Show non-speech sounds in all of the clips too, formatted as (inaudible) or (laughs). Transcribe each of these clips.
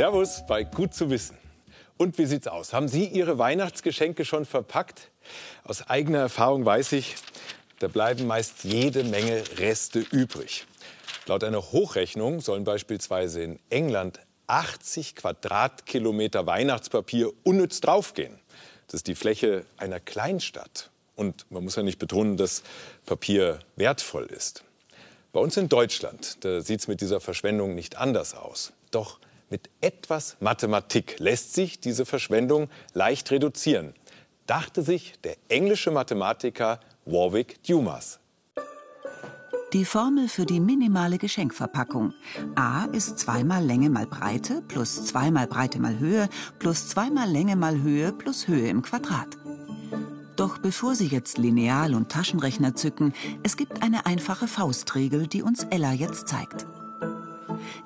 Servus bei Gut zu wissen. Und wie sieht's aus? Haben Sie Ihre Weihnachtsgeschenke schon verpackt? Aus eigener Erfahrung weiß ich, da bleiben meist jede Menge Reste übrig. Laut einer Hochrechnung sollen beispielsweise in England 80 Quadratkilometer Weihnachtspapier unnütz draufgehen. Das ist die Fläche einer Kleinstadt. Und man muss ja nicht betonen, dass Papier wertvoll ist. Bei uns in Deutschland, da sieht es mit dieser Verschwendung nicht anders aus. Doch mit etwas Mathematik lässt sich diese Verschwendung leicht reduzieren, dachte sich der englische Mathematiker Warwick Dumas. Die Formel für die minimale Geschenkverpackung. A ist zweimal Länge mal Breite plus zweimal Breite mal Höhe plus zweimal Länge mal Höhe plus Höhe im Quadrat. Doch bevor Sie jetzt Lineal und Taschenrechner zücken, es gibt eine einfache Faustregel, die uns Ella jetzt zeigt.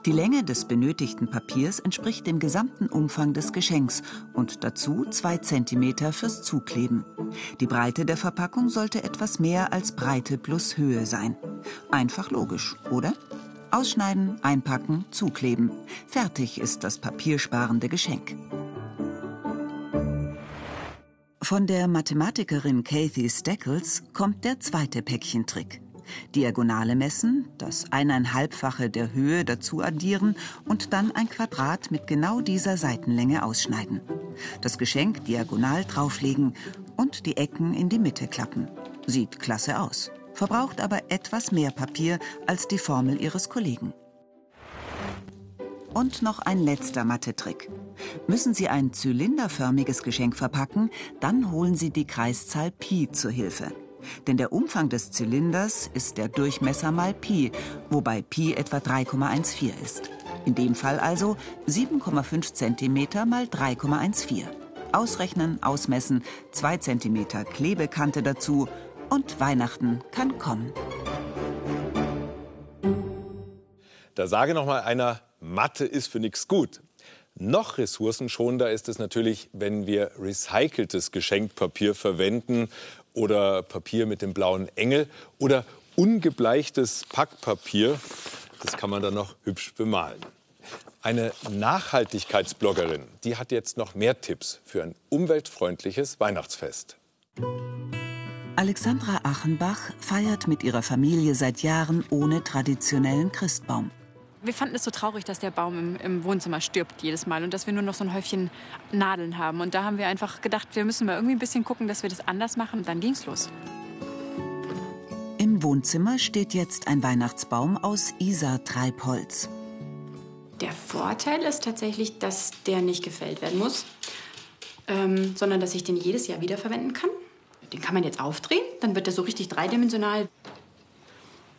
Die Länge des benötigten Papiers entspricht dem gesamten Umfang des Geschenks und dazu zwei Zentimeter fürs Zukleben. Die Breite der Verpackung sollte etwas mehr als Breite plus Höhe sein. Einfach logisch, oder? Ausschneiden, einpacken, zukleben. Fertig ist das papiersparende Geschenk. Von der Mathematikerin Kathy Steckles kommt der zweite Päckchentrick. Diagonale messen, das eineinhalbfache der Höhe dazu addieren und dann ein Quadrat mit genau dieser Seitenlänge ausschneiden. Das Geschenk diagonal drauflegen und die Ecken in die Mitte klappen. Sieht klasse aus, verbraucht aber etwas mehr Papier als die Formel ihres Kollegen. Und noch ein letzter Mathe-Trick. Müssen Sie ein zylinderförmiges Geschenk verpacken, dann holen Sie die Kreiszahl Pi zur Hilfe. Denn der Umfang des Zylinders ist der Durchmesser mal Pi, wobei Pi etwa 3,14 ist. In dem Fall also 7,5 cm mal 3,14. Ausrechnen, ausmessen, 2 cm Klebekante dazu und Weihnachten kann kommen. Da sage noch mal einer, Mathe ist für nichts gut. Noch ressourcenschonender ist es natürlich, wenn wir recyceltes Geschenkpapier verwenden oder Papier mit dem blauen Engel oder ungebleichtes Packpapier. Das kann man dann noch hübsch bemalen. Eine Nachhaltigkeitsbloggerin, die hat jetzt noch mehr Tipps für ein umweltfreundliches Weihnachtsfest. Alexandra Achenbach feiert mit ihrer Familie seit Jahren ohne traditionellen Christbaum wir fanden es so traurig, dass der Baum im, im, Wohnzimmer stirbt jedes Mal und dass wir nur noch so ein Häufchen Nadeln haben. Und da haben wir einfach gedacht, wir müssen mal irgendwie ein bisschen gucken, dass wir das anders machen. Und dann ging's los. Im Wohnzimmer steht jetzt ein Weihnachtsbaum aus Isar-Treibholz. Der Vorteil ist tatsächlich, dass der nicht gefällt werden muss, ähm, sondern dass ich den jedes Jahr wiederverwenden kann. Den kann man jetzt aufdrehen, dann wird er so richtig dreidimensional.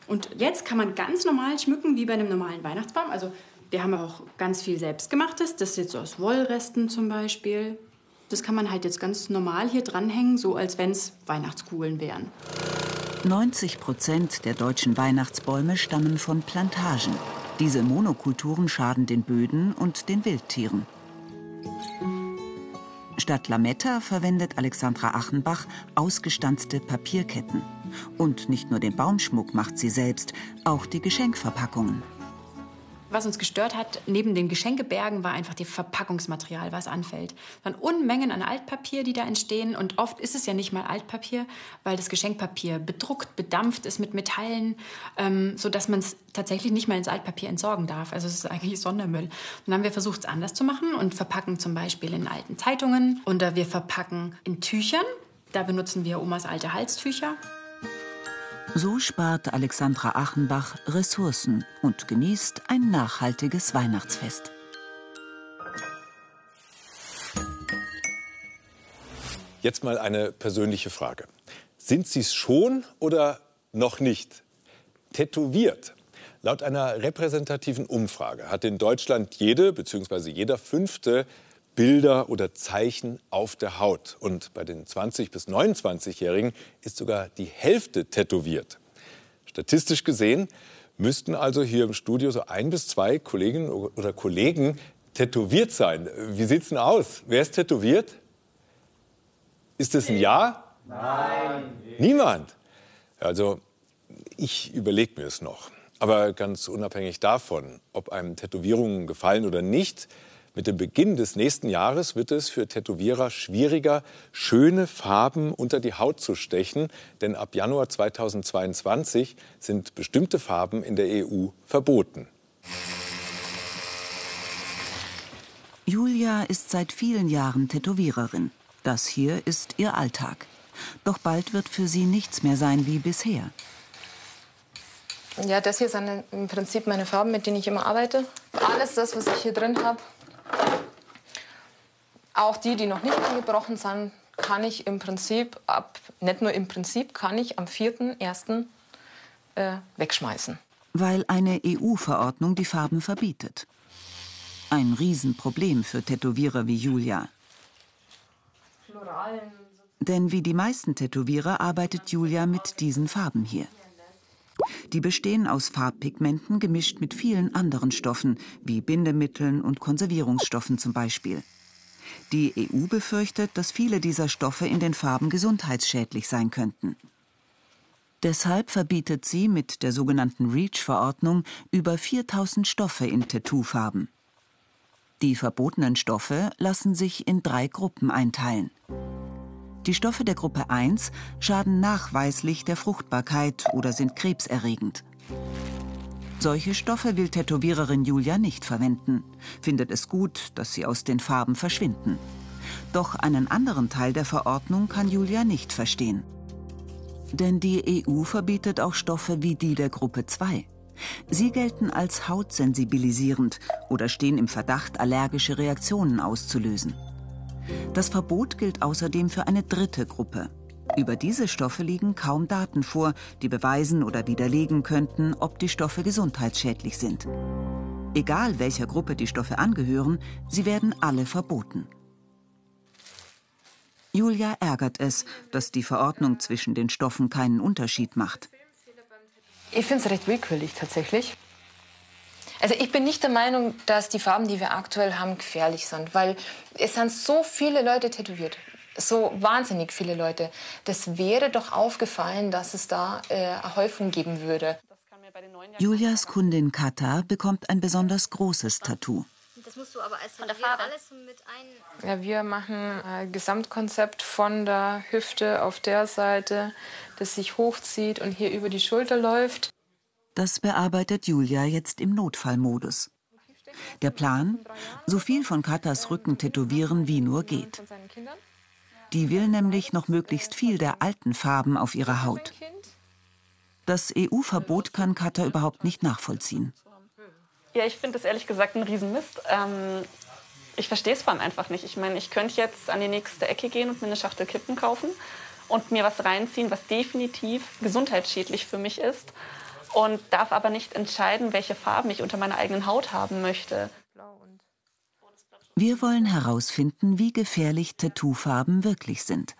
Und jetzt kann man ganz normal schmücken, wie bei einem normalen Weihnachtsbaum. Also wir haben auch ganz viel selbstgemachtes. Das ist jetzt so aus Wollresten zum Beispiel. Das kann man halt jetzt ganz normal hier dranhängen, so als wenn es Weihnachtskugeln wären. 90 Prozent der deutschen Weihnachtsbäume stammen von Plantagen. Diese Monokulturen schaden den Böden und den Wildtieren. Statt Lametta verwendet Alexandra Achenbach ausgestanzte Papierketten. Und nicht nur den Baumschmuck macht sie selbst, auch die Geschenkverpackungen. Was uns gestört hat, neben den Geschenkebergen, war einfach das Verpackungsmaterial, was anfällt. Es waren Unmengen an Altpapier, die da entstehen. Und oft ist es ja nicht mal Altpapier, weil das Geschenkpapier bedruckt, bedampft ist mit Metallen, ähm, sodass man es tatsächlich nicht mal ins Altpapier entsorgen darf. Also es ist eigentlich Sondermüll. Dann haben wir versucht, es anders zu machen und verpacken zum Beispiel in alten Zeitungen. Oder wir verpacken in Tüchern. Da benutzen wir Omas alte Halstücher. So spart Alexandra Achenbach Ressourcen und genießt ein nachhaltiges Weihnachtsfest. Jetzt mal eine persönliche Frage. Sind Sie es schon oder noch nicht? Tätowiert. Laut einer repräsentativen Umfrage hat in Deutschland jede bzw. jeder fünfte Bilder oder Zeichen auf der Haut. Und bei den 20- bis 29-Jährigen ist sogar die Hälfte tätowiert. Statistisch gesehen müssten also hier im Studio so ein bis zwei Kolleginnen oder Kollegen tätowiert sein. Wie sieht es denn aus? Wer ist tätowiert? Ist es ein Ja? Nein. Niemand? Also ich überlege mir es noch. Aber ganz unabhängig davon, ob einem Tätowierungen gefallen oder nicht, Mit dem Beginn des nächsten Jahres wird es für Tätowierer schwieriger, schöne Farben unter die Haut zu stechen, denn ab Januar 2022 sind bestimmte Farben in der EU verboten. Julia ist seit vielen Jahren Tätowiererin. Das hier ist ihr Alltag. Doch bald wird für sie nichts mehr sein wie bisher. Ja, das hier sind im Prinzip meine Farben, mit denen ich immer arbeite. Alles das, was ich hier drin habe, auch die, die noch nicht angebrochen sind, kann ich im Prinzip ab, nicht nur im Prinzip, kann ich am 4.1. Äh, wegschmeißen. Weil eine EU-Verordnung die Farben verbietet. Ein Riesenproblem für Tätowierer wie Julia. Denn wie die meisten Tätowierer arbeitet Julia mit diesen Farben hier. Die bestehen aus Farbpigmenten gemischt mit vielen anderen Stoffen, wie Bindemitteln und Konservierungsstoffen zum Beispiel. Die EU befürchtet, dass viele dieser Stoffe in den Farben gesundheitsschädlich sein könnten. Deshalb verbietet sie mit der sogenannten REACH-Verordnung über 4000 Stoffe in Tattoo-Farben. Die verbotenen Stoffe lassen sich in drei Gruppen einteilen. Die Stoffe der Gruppe 1 schaden nachweislich der Fruchtbarkeit oder sind krebserregend. Solche Stoffe will Tätowiererin Julia nicht verwenden, findet es gut, dass sie aus den Farben verschwinden. Doch einen anderen Teil der Verordnung kann Julia nicht verstehen. Denn die EU verbietet auch Stoffe wie die der Gruppe 2. Sie gelten als hautsensibilisierend oder stehen im Verdacht, allergische Reaktionen auszulösen. Das Verbot gilt außerdem für eine dritte Gruppe. Über diese Stoffe liegen kaum Daten vor, die beweisen oder widerlegen könnten, ob die Stoffe gesundheitsschädlich sind. Egal welcher Gruppe die Stoffe angehören, sie werden alle verboten. Julia ärgert es, dass die Verordnung zwischen den Stoffen keinen Unterschied macht. Ich finde es recht willkürlich tatsächlich. Also ich bin nicht der Meinung, dass die Farben, die wir aktuell haben, gefährlich sind, weil es sind so viele Leute tätowiert. So wahnsinnig viele Leute. Das wäre doch aufgefallen, dass es da äh, eine Häufung geben würde. Julias Kundin Kata bekommt ein besonders großes Tattoo. Das musst du aber als von der Farbe alles mit ein. Ja, wir machen ein Gesamtkonzept von der Hüfte auf der Seite, das sich hochzieht und hier über die Schulter läuft. Das bearbeitet Julia jetzt im Notfallmodus. Der Plan? So viel von Katas Rücken tätowieren, wie nur geht. Die will nämlich noch möglichst viel der alten Farben auf ihrer Haut. Das EU-Verbot kann Kata überhaupt nicht nachvollziehen. Ja, ich finde das ehrlich gesagt ein Riesenmist. Ähm, ich verstehe es vor allem einfach nicht. Ich meine, ich könnte jetzt an die nächste Ecke gehen und mir eine Schachtel Kippen kaufen und mir was reinziehen, was definitiv gesundheitsschädlich für mich ist und darf aber nicht entscheiden, welche Farben ich unter meiner eigenen Haut haben möchte. Wir wollen herausfinden, wie gefährlich Tattoofarben wirklich sind.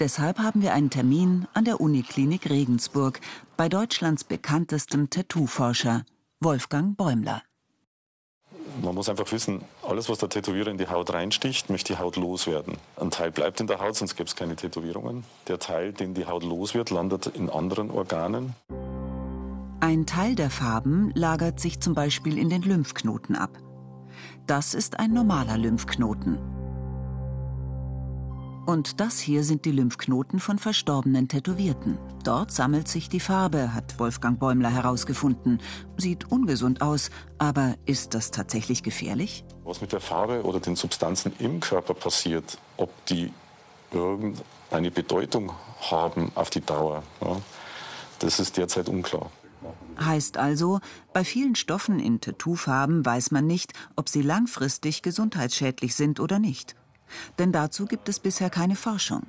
Deshalb haben wir einen Termin an der Uniklinik Regensburg bei Deutschlands bekanntestem Tattooforscher Wolfgang Bäumler. Man muss einfach wissen, alles, was der Tätowierer in die Haut reinsticht, möchte die Haut loswerden. Ein Teil bleibt in der Haut, sonst gäbe es keine Tätowierungen. Der Teil, den die Haut los wird, landet in anderen Organen. Ein Teil der Farben lagert sich zum Beispiel in den Lymphknoten ab. Das ist ein normaler Lymphknoten. Und das hier sind die Lymphknoten von verstorbenen Tätowierten. Dort sammelt sich die Farbe, hat Wolfgang Bäumler herausgefunden. Sieht ungesund aus, aber ist das tatsächlich gefährlich? Was mit der Farbe oder den Substanzen im Körper passiert, ob die irgendeine Bedeutung haben auf die Dauer, ja, das ist derzeit unklar. Heißt also, bei vielen Stoffen in Tattoofarben weiß man nicht, ob sie langfristig gesundheitsschädlich sind oder nicht. Denn dazu gibt es bisher keine Forschung.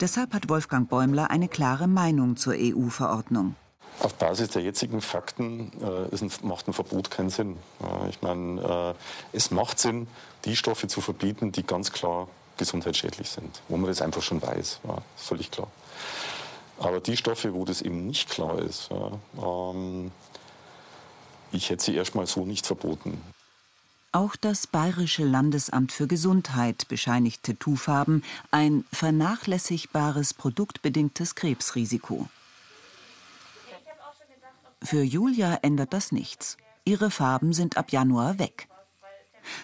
Deshalb hat Wolfgang Bäumler eine klare Meinung zur EU-Verordnung. Auf Basis der jetzigen Fakten äh, ein, macht ein Verbot keinen Sinn. Äh, ich meine, äh, es macht Sinn, die Stoffe zu verbieten, die ganz klar gesundheitsschädlich sind, wo man das einfach schon weiß. Ja, völlig klar. Aber die Stoffe, wo das eben nicht klar ist, ja, ähm, ich hätte sie erstmal so nicht verboten. Auch das Bayerische Landesamt für Gesundheit bescheinigt Tattoofarben ein vernachlässigbares produktbedingtes Krebsrisiko. Für Julia ändert das nichts. Ihre Farben sind ab Januar weg.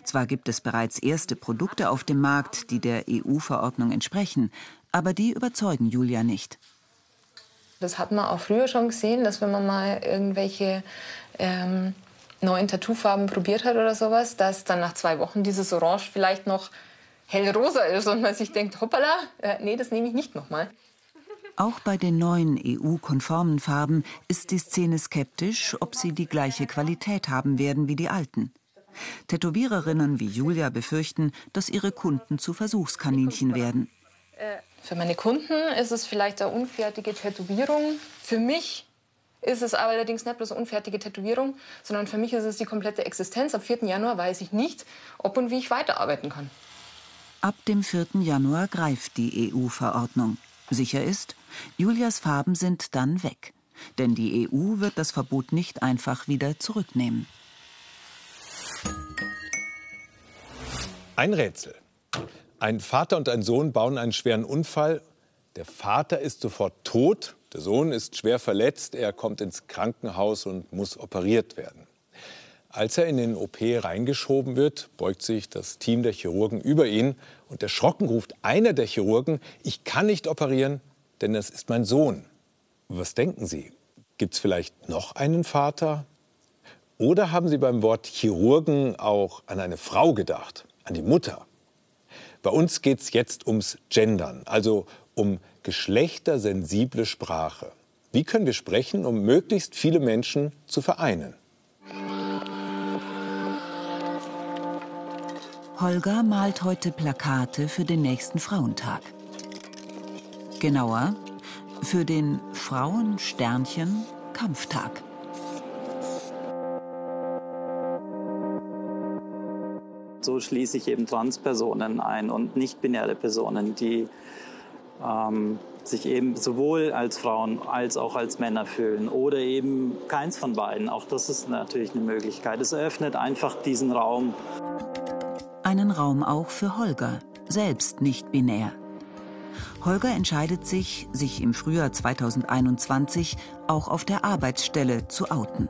Zwar gibt es bereits erste Produkte auf dem Markt, die der EU-Verordnung entsprechen, aber die überzeugen Julia nicht. Das hat man auch früher schon gesehen, dass wenn man mal irgendwelche ähm, neuen Tattoofarben probiert hat oder sowas, dass dann nach zwei Wochen dieses Orange vielleicht noch hellrosa ist und man sich denkt, hoppala, äh, nee, das nehme ich nicht nochmal. Auch bei den neuen EU-konformen Farben ist die Szene skeptisch, ob sie die gleiche Qualität haben werden wie die alten. Tätowiererinnen wie Julia befürchten, dass ihre Kunden zu Versuchskaninchen werden. Für meine Kunden ist es vielleicht eine unfertige Tätowierung. Für mich ist es aber allerdings nicht bloß eine unfertige Tätowierung, sondern für mich ist es die komplette Existenz. Am 4. Januar weiß ich nicht, ob und wie ich weiterarbeiten kann. Ab dem 4. Januar greift die EU-Verordnung. Sicher ist, Julias Farben sind dann weg. Denn die EU wird das Verbot nicht einfach wieder zurücknehmen. Ein Rätsel. Ein Vater und ein Sohn bauen einen schweren Unfall. Der Vater ist sofort tot, der Sohn ist schwer verletzt, er kommt ins Krankenhaus und muss operiert werden. Als er in den OP reingeschoben wird, beugt sich das Team der Chirurgen über ihn und erschrocken ruft einer der Chirurgen, ich kann nicht operieren, denn das ist mein Sohn. Was denken Sie? Gibt es vielleicht noch einen Vater? Oder haben Sie beim Wort Chirurgen auch an eine Frau gedacht? an die Mutter. Bei uns geht es jetzt ums Gendern, also um geschlechtersensible Sprache. Wie können wir sprechen, um möglichst viele Menschen zu vereinen? Holger malt heute Plakate für den nächsten Frauentag. Genauer, für den Frauensternchen-Kampftag. So schließe ich eben Transpersonen ein und nicht-binäre Personen, die ähm, sich eben sowohl als Frauen als auch als Männer fühlen oder eben keins von beiden. Auch das ist natürlich eine Möglichkeit. Es eröffnet einfach diesen Raum. Einen Raum auch für Holger, selbst nicht binär. Holger entscheidet sich, sich im Frühjahr 2021 auch auf der Arbeitsstelle zu outen.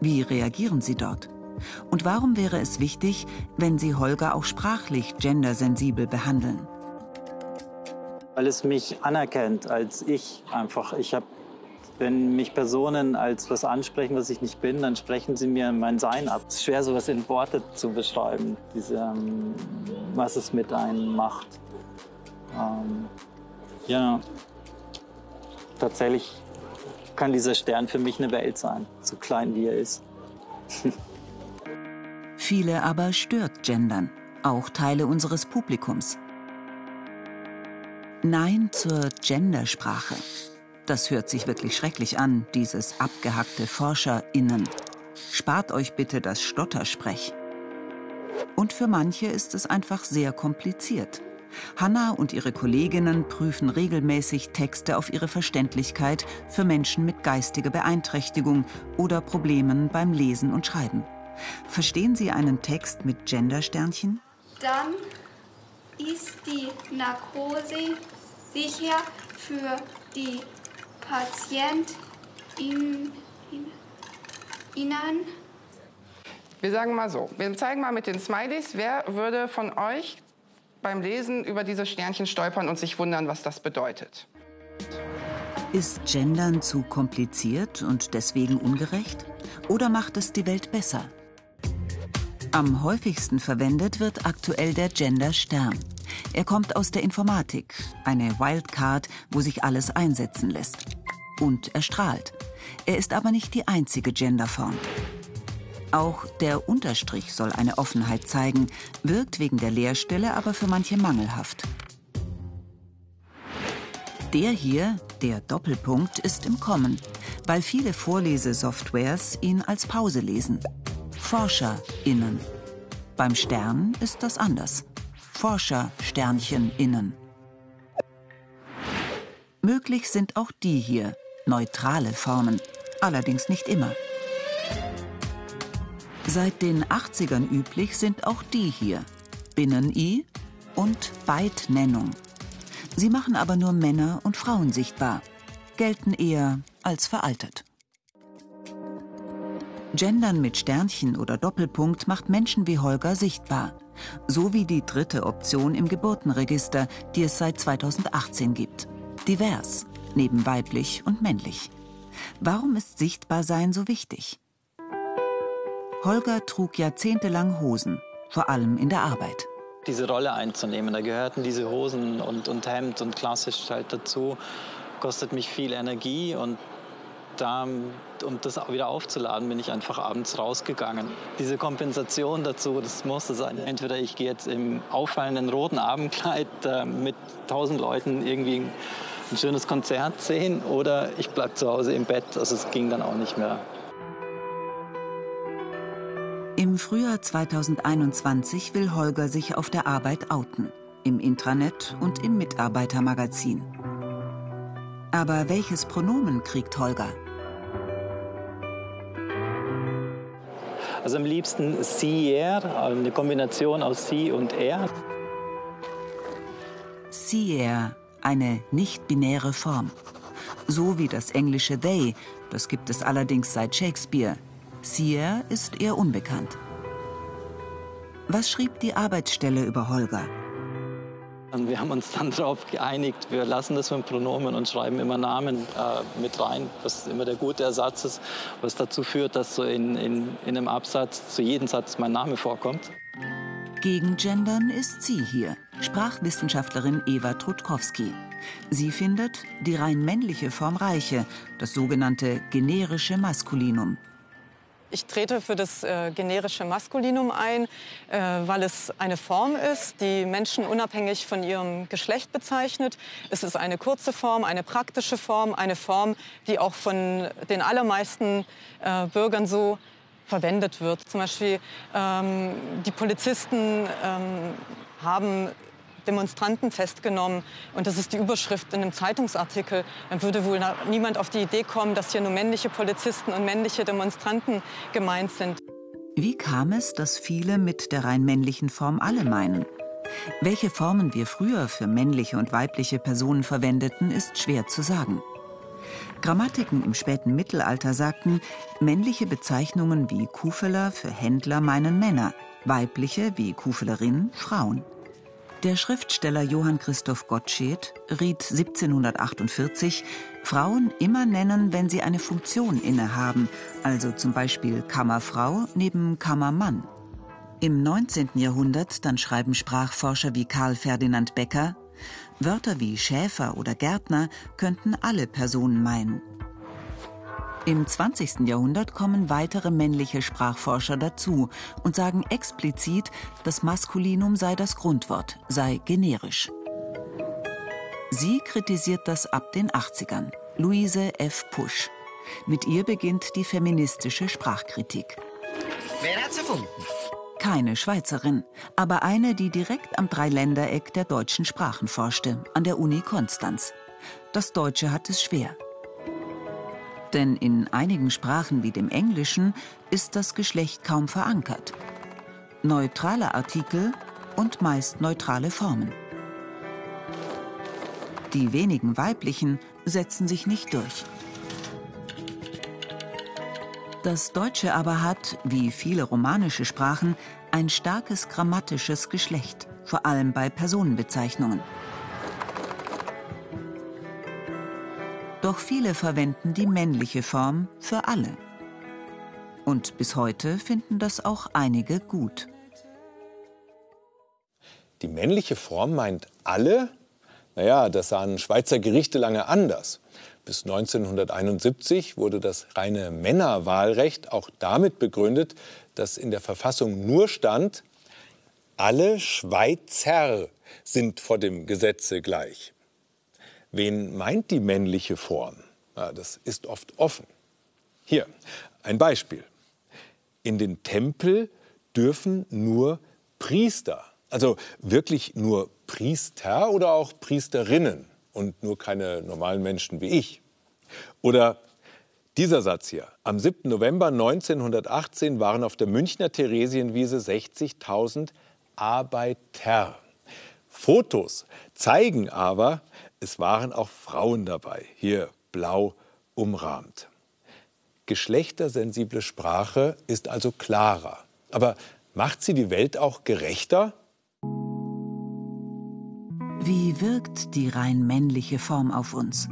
Wie reagieren Sie dort? Und warum wäre es wichtig, wenn Sie Holger auch sprachlich gendersensibel behandeln? Weil es mich anerkennt als ich einfach. Ich habe wenn mich Personen als was ansprechen, was ich nicht bin, dann sprechen sie mir mein Sein ab. Es ist schwer, sowas in Worte zu beschreiben, diese, ähm, was es mit einem macht. Ähm, ja, tatsächlich kann dieser Stern für mich eine Welt sein, so klein wie er ist. Viele aber stört Gendern, auch Teile unseres Publikums. Nein zur Gendersprache. Das hört sich wirklich schrecklich an, dieses abgehackte ForscherInnen. Spart euch bitte das Stottersprech. Und für manche ist es einfach sehr kompliziert. Hanna und ihre Kolleginnen prüfen regelmäßig Texte auf ihre Verständlichkeit für Menschen mit geistiger Beeinträchtigung oder Problemen beim Lesen und Schreiben. Verstehen Sie einen Text mit Gendersternchen? Dann ist die Narkose sicher für die PatientInnen. Wir sagen mal so, wir zeigen mal mit den Smileys, wer würde von euch beim Lesen über diese Sternchen stolpern und sich wundern, was das bedeutet. Ist Gendern zu kompliziert und deswegen ungerecht? Oder macht es die Welt besser? Am häufigsten verwendet wird aktuell der Gender Stern. Er kommt aus der Informatik, eine Wildcard, wo sich alles einsetzen lässt. Und er strahlt. Er ist aber nicht die einzige Genderform. Auch der Unterstrich soll eine Offenheit zeigen, wirkt wegen der Leerstelle aber für manche mangelhaft. Der hier, der Doppelpunkt, ist im Kommen, weil viele Vorlesesoftwares ihn als Pause lesen. ForscherInnen. Beim Stern ist das anders. ForschersternchenInnen. Möglich sind auch die hier, neutrale Formen, allerdings nicht immer. Seit den 80ern üblich sind auch die hier, Binnen-I und Beidnennung. Sie machen aber nur Männer und Frauen sichtbar, gelten eher als veraltet. Gendern mit Sternchen oder Doppelpunkt macht Menschen wie Holger sichtbar. So wie die dritte Option im Geburtenregister, die es seit 2018 gibt. Divers, neben weiblich und männlich. Warum ist Sichtbarsein so wichtig? Holger trug jahrzehntelang Hosen, vor allem in der Arbeit. Diese Rolle einzunehmen, da gehörten diese Hosen und, und Hemd und klassisch halt dazu, kostet mich viel Energie und da, um das wieder aufzuladen, bin ich einfach abends rausgegangen. Diese Kompensation dazu, das musste sein. Entweder ich gehe jetzt im auffallenden roten Abendkleid äh, mit tausend Leuten irgendwie ein schönes Konzert sehen oder ich bleibe zu Hause im Bett. Also es ging dann auch nicht mehr. Im Frühjahr 2021 will Holger sich auf der Arbeit outen. Im Intranet und im Mitarbeitermagazin. Aber welches Pronomen kriegt Holger? Also am liebsten sie, er, eine Kombination aus sie und er. Sie, er, eine nicht-binäre Form. So wie das englische they, das gibt es allerdings seit Shakespeare. Sier ist eher unbekannt. Was schrieb die Arbeitsstelle über Holger? Und wir haben uns dann (laughs) darauf geeinigt, wir lassen das mit Pronomen und schreiben immer Namen äh, mit rein, was immer der gute Ersatz ist, was dazu führt, dass so in, in, in einem Absatz zu jedem Satz mein Name vorkommt. Gegen Gendern ist sie hier, Sprachwissenschaftlerin Eva Trutkowski. Sie findet, die rein männliche Form reiche, das sogenannte generische Maskulinum. Ich trete für das äh, generische Maskulinum ein, äh, weil es eine Form ist, die Menschen unabhängig von ihrem Geschlecht bezeichnet. Es ist eine kurze Form, eine praktische Form, eine Form, die auch von den allermeisten äh, Bürgern so verwendet wird. Zum Beispiel ähm, die Polizisten ähm, haben Demonstranten festgenommen. Und das ist die Überschrift in einem Zeitungsartikel. Dann würde wohl niemand auf die Idee kommen, dass hier nur männliche Polizisten und männliche Demonstranten gemeint sind. Wie kam es, dass viele mit der rein männlichen Form alle meinen? Welche Formen wir früher für männliche und weibliche Personen verwendeten, ist schwer zu sagen. Grammatiken im späten Mittelalter sagten, männliche Bezeichnungen wie Kufeler für Händler meinen Männer, weibliche wie Kufelerin Frauen. Der Schriftsteller Johann Christoph Gottsched riet 1748, Frauen immer nennen, wenn sie eine Funktion innehaben, also zum Beispiel Kammerfrau neben Kammermann. Im 19. Jahrhundert dann schreiben Sprachforscher wie Karl Ferdinand Becker, Wörter wie Schäfer oder Gärtner könnten alle Personen meinen. Im 20. Jahrhundert kommen weitere männliche Sprachforscher dazu und sagen explizit, das Maskulinum sei das Grundwort, sei generisch. Sie kritisiert das ab den 80ern. Luise F. Pusch. Mit ihr beginnt die feministische Sprachkritik. Wer hat's erfunden? Keine Schweizerin, aber eine, die direkt am Dreiländereck der deutschen Sprachen forschte, an der Uni Konstanz. Das Deutsche hat es schwer. Denn in einigen Sprachen wie dem Englischen ist das Geschlecht kaum verankert. Neutrale Artikel und meist neutrale Formen. Die wenigen weiblichen setzen sich nicht durch. Das Deutsche aber hat, wie viele romanische Sprachen, ein starkes grammatisches Geschlecht, vor allem bei Personenbezeichnungen. Doch viele verwenden die männliche Form für alle. Und bis heute finden das auch einige gut. Die männliche Form meint alle? Naja, das sahen Schweizer Gerichte lange anders. Bis 1971 wurde das reine Männerwahlrecht auch damit begründet, dass in der Verfassung nur stand, alle Schweizer sind vor dem Gesetze gleich. Wen meint die männliche Form? Ja, das ist oft offen. Hier ein Beispiel. In den Tempel dürfen nur Priester, also wirklich nur Priester oder auch Priesterinnen und nur keine normalen Menschen wie ich. Oder dieser Satz hier. Am 7. November 1918 waren auf der Münchner Theresienwiese 60.000 Arbeiter. Fotos zeigen aber, es waren auch Frauen dabei, hier blau umrahmt. Geschlechtersensible Sprache ist also klarer. Aber macht sie die Welt auch gerechter? Wie wirkt die rein männliche Form auf uns?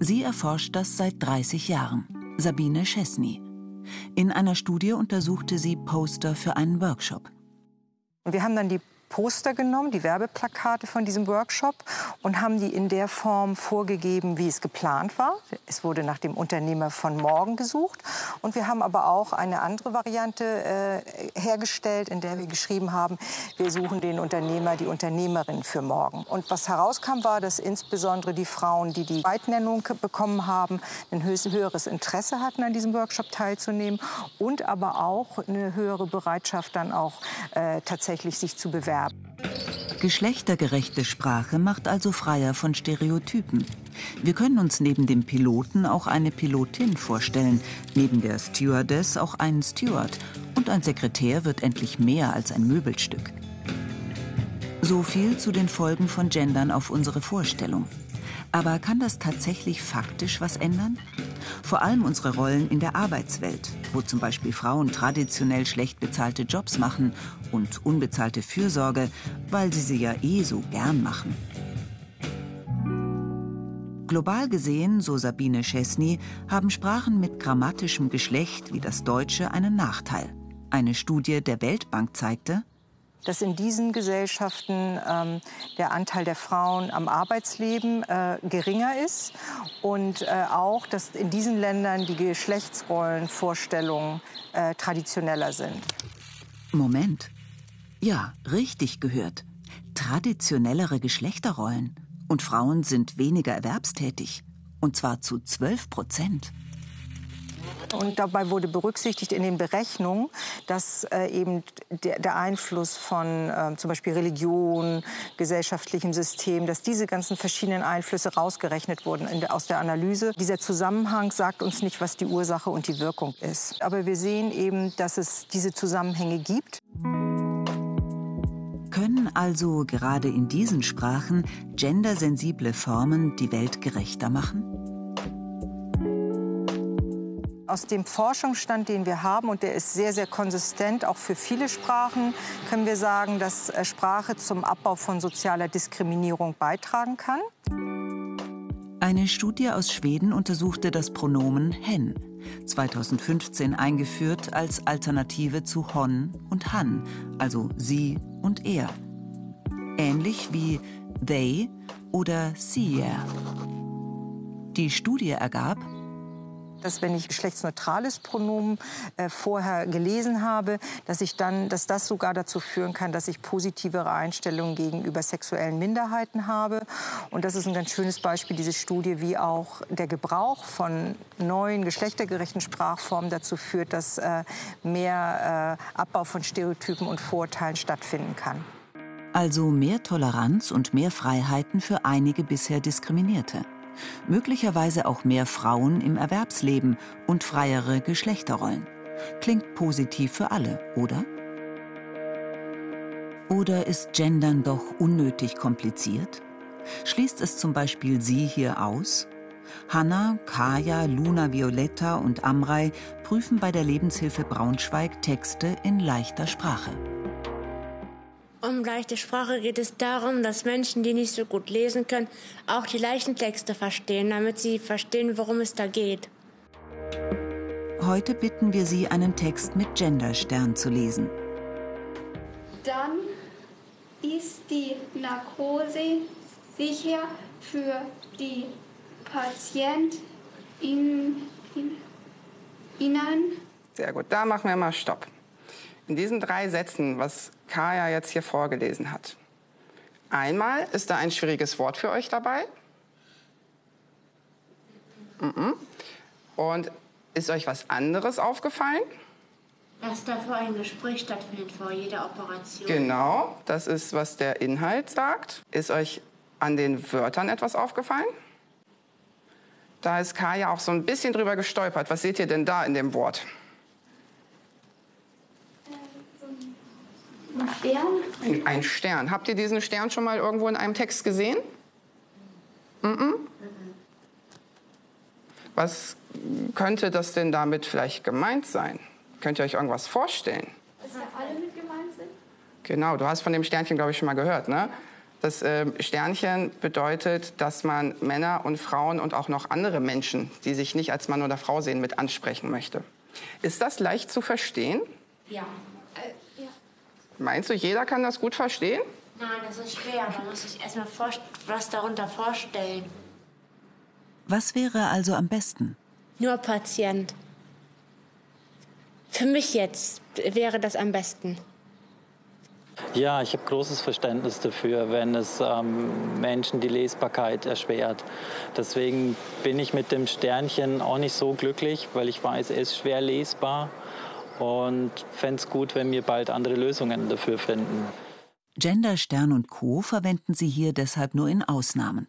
Sie erforscht das seit 30 Jahren. Sabine Chesney. In einer Studie untersuchte sie Poster für einen Workshop. Wir haben dann die Poster genommen, die Werbeplakate von diesem Workshop und haben die in der Form vorgegeben, wie es geplant war. Es wurde nach dem Unternehmer von morgen gesucht. Und wir haben aber auch eine andere Variante äh, hergestellt, in der wir geschrieben haben, wir suchen den Unternehmer, die Unternehmerin für morgen. Und was herauskam, war, dass insbesondere die Frauen, die die Zweitnennung bekommen haben, ein höheres Interesse hatten, an diesem Workshop teilzunehmen und aber auch eine höhere Bereitschaft, dann auch äh, tatsächlich sich zu bewerben haben. Geschlechtergerechte Sprache macht also freier von Stereotypen. Wir können uns neben dem Piloten auch eine Pilotin vorstellen, neben der Stewardess auch einen Steward und ein Sekretär wird endlich mehr als ein Möbelstück. So viel zu den Folgen von Gendern auf unsere Vorstellung. Aber kann das tatsächlich faktisch was ändern? Vor allem unsere Rollen in der Arbeitswelt, wo zum Beispiel Frauen traditionell schlecht bezahlte Jobs machen und unbezahlte Fürsorge, weil sie sie ja eh so gern machen. Global gesehen, so Sabine Chesney, haben Sprachen mit grammatischem Geschlecht wie das Deutsche einen Nachteil. Eine Studie der Weltbank zeigte, dass in diesen Gesellschaften ähm, der Anteil der Frauen am Arbeitsleben äh, geringer ist und äh, auch, dass in diesen Ländern die Geschlechtsrollenvorstellungen äh, traditioneller sind. Moment. Ja, richtig gehört. Traditionellere Geschlechterrollen. Und Frauen sind weniger erwerbstätig. Und zwar zu 12 Prozent. Und dabei wurde berücksichtigt in den Berechnungen, dass äh, eben der, der, Einfluss von äh, zum Beispiel Religion, gesellschaftlichem System, dass diese ganzen verschiedenen Einflüsse rausgerechnet wurden der, aus der Analyse. Dieser Zusammenhang sagt uns nicht, was die Ursache und die Wirkung ist. Aber wir sehen eben, dass es diese Zusammenhänge gibt. Können also gerade in diesen Sprachen gendersensible Formen die Welt gerechter machen? Aus dem Forschungsstand, den wir haben, und der ist sehr, sehr konsistent, auch für viele Sprachen, können wir sagen, dass äh, Sprache zum Abbau von sozialer Diskriminierung beitragen kann. Eine Studie aus Schweden untersuchte das Pronomen hen, 2015 eingeführt als Alternative zu hon und han, also sie und er. Ähnlich wie they oder sie. Die Studie ergab, dass wenn ich geschlechtsneutrales Pronomen äh, vorher gelesen habe, dass ich dann, dass das sogar dazu führen kann, dass ich positivere Einstellungen gegenüber sexuellen Minderheiten habe. Und das ist ein ganz schönes Beispiel, diese Studie, wie auch der Gebrauch von neuen geschlechtergerechten Sprachformen dazu führt, dass äh, mehr äh, Abbau von Stereotypen und Vorurteilen stattfinden kann. Also mehr Toleranz und mehr Freiheiten für einige bisher Diskriminierte möglicherweise auch mehr Frauen im Erwerbsleben und freiere Geschlechterrollen. Klingt positiv für alle, oder? Oder ist Gendern doch unnötig kompliziert? Schließt es zum Beispiel Sie hier aus? Hanna, Kaya, Luna Violetta und Amrei prüfen bei der Lebenshilfe Braunschweig Texte in leichter Sprache. Um leichte Sprache geht es darum, dass Menschen, die nicht so gut lesen können, auch die leichten Texte verstehen, damit sie verstehen, worum es da geht. Heute bitten wir Sie, einen Text mit Genderstern zu lesen. Dann ist die Narkose sicher für die PatientInnen. Sehr gut, da machen wir mal Stopp. In diesen drei Sätzen, was Kaya jetzt hier vorgelesen hat. Einmal ist da ein schwieriges Wort für euch dabei. Und ist euch was anderes aufgefallen? Dass dafür ein Gespräch stattfindet vor jeder Operation. Genau, das ist, was der Inhalt sagt. Ist euch an den Wörtern etwas aufgefallen? Da ist Kaya auch so ein bisschen drüber gestolpert. Was seht ihr denn da in dem Wort? Ein Stern? Ein, ein, Stern. Habt ihr diesen Stern schon mal irgendwo in einem Text gesehen? Mhm. Was könnte das denn damit vielleicht gemeint sein? Könnt ihr euch irgendwas vorstellen? Dass da alle mit gemeint sind? Genau, du hast von dem Sternchen, glaube ich, schon mal gehört, ne? Das äh, Sternchen bedeutet, dass man Männer und Frauen und auch noch andere Menschen, die sich nicht als Mann oder Frau sehen, mit ansprechen möchte. Ist das leicht zu verstehen? Ja. Meinst du, jeder kann das gut verstehen? Nein, das ist schwer. Man muss sich erstmal was darunter vorstellen. Was wäre also am besten? Nur Patient. Für mich jetzt wäre das am besten. Ja, ich habe großes Verständnis dafür, wenn es ähm, Menschen die Lesbarkeit erschwert. Deswegen bin ich mit dem Sternchen auch nicht so glücklich, weil ich weiß, er ist schwer lesbar und fände es gut, wenn wir bald andere Lösungen dafür finden. Gender, Stern und Co. verwenden sie hier deshalb nur in Ausnahmen.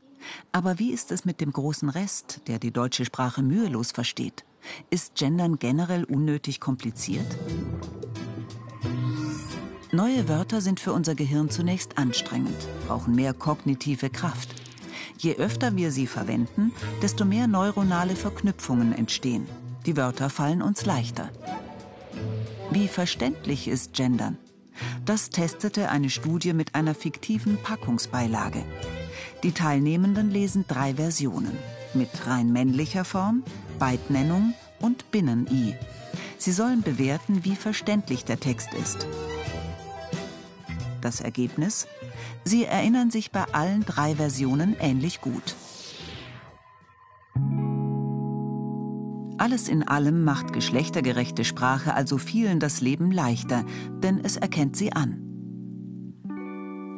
Aber wie ist es mit dem großen Rest, der die deutsche Sprache mühelos versteht? Ist Gendern generell unnötig kompliziert? Neue Wörter sind für unser Gehirn zunächst anstrengend, brauchen mehr kognitive Kraft. Je öfter wir sie verwenden, desto mehr neuronale Verknüpfungen entstehen. Die Wörter fallen uns leichter. Wie verständlich ist Gendern? Das testete eine Studie mit einer fiktiven Packungsbeilage. Die Teilnehmenden lesen drei Versionen mit rein männlicher Form, Beidnennung und Binnen-I. Sie sollen bewerten, wie verständlich der Text ist. Das Ergebnis? Sie erinnern sich bei allen drei Versionen ähnlich gut. Alles in allem macht geschlechtergerechte Sprache also vielen das Leben leichter, denn es erkennt sie an.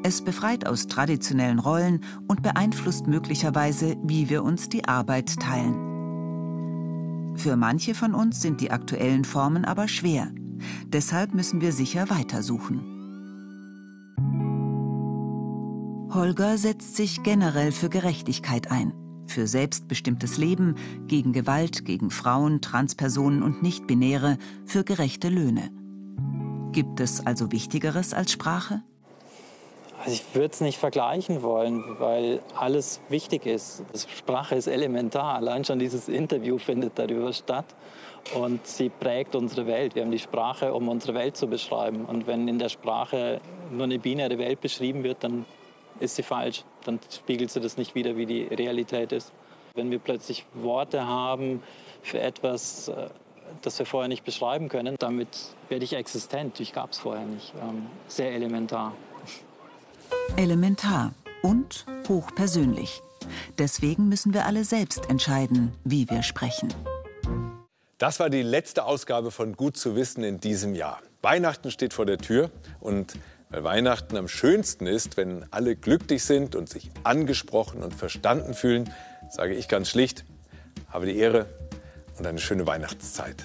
Es befreit aus traditionellen Rollen und beeinflusst möglicherweise, wie wir uns die Arbeit teilen. Für manche von uns sind die aktuellen Formen aber schwer. Deshalb müssen wir sicher weitersuchen. Holger setzt sich generell für Gerechtigkeit ein, für selbstbestimmtes Leben, gegen Gewalt, gegen Frauen, Transpersonen und Nichtbinäre, für gerechte Löhne. Gibt es also Wichtigeres als Sprache? Also ich würde es nicht vergleichen wollen, weil alles wichtig ist. Sprache ist elementar. Allein schon dieses Interview findet darüber statt. Und sie prägt unsere Welt. Wir haben die Sprache, um unsere Welt zu beschreiben. Und wenn in der Sprache nur eine binäre Welt beschrieben wird, dann ist sie falsch. Dann spiegelt sie das nicht wieder, wie die Realität ist. Wenn wir plötzlich Worte haben für etwas, äh, das wir vorher nicht beschreiben können, damit werde ich existent. Ich gab es vorher nicht. Ähm, sehr elementar. Elementar und hochpersönlich. Deswegen müssen wir alle selbst entscheiden, wie wir sprechen. Das war die letzte Ausgabe von Gut zu wissen in diesem Jahr. Weihnachten steht vor der Tür und weil Weihnachten am schönsten ist, wenn alle glücklich sind und sich angesprochen und verstanden fühlen, sage ich ganz schlicht, habe die Ehre und eine schöne Weihnachtszeit.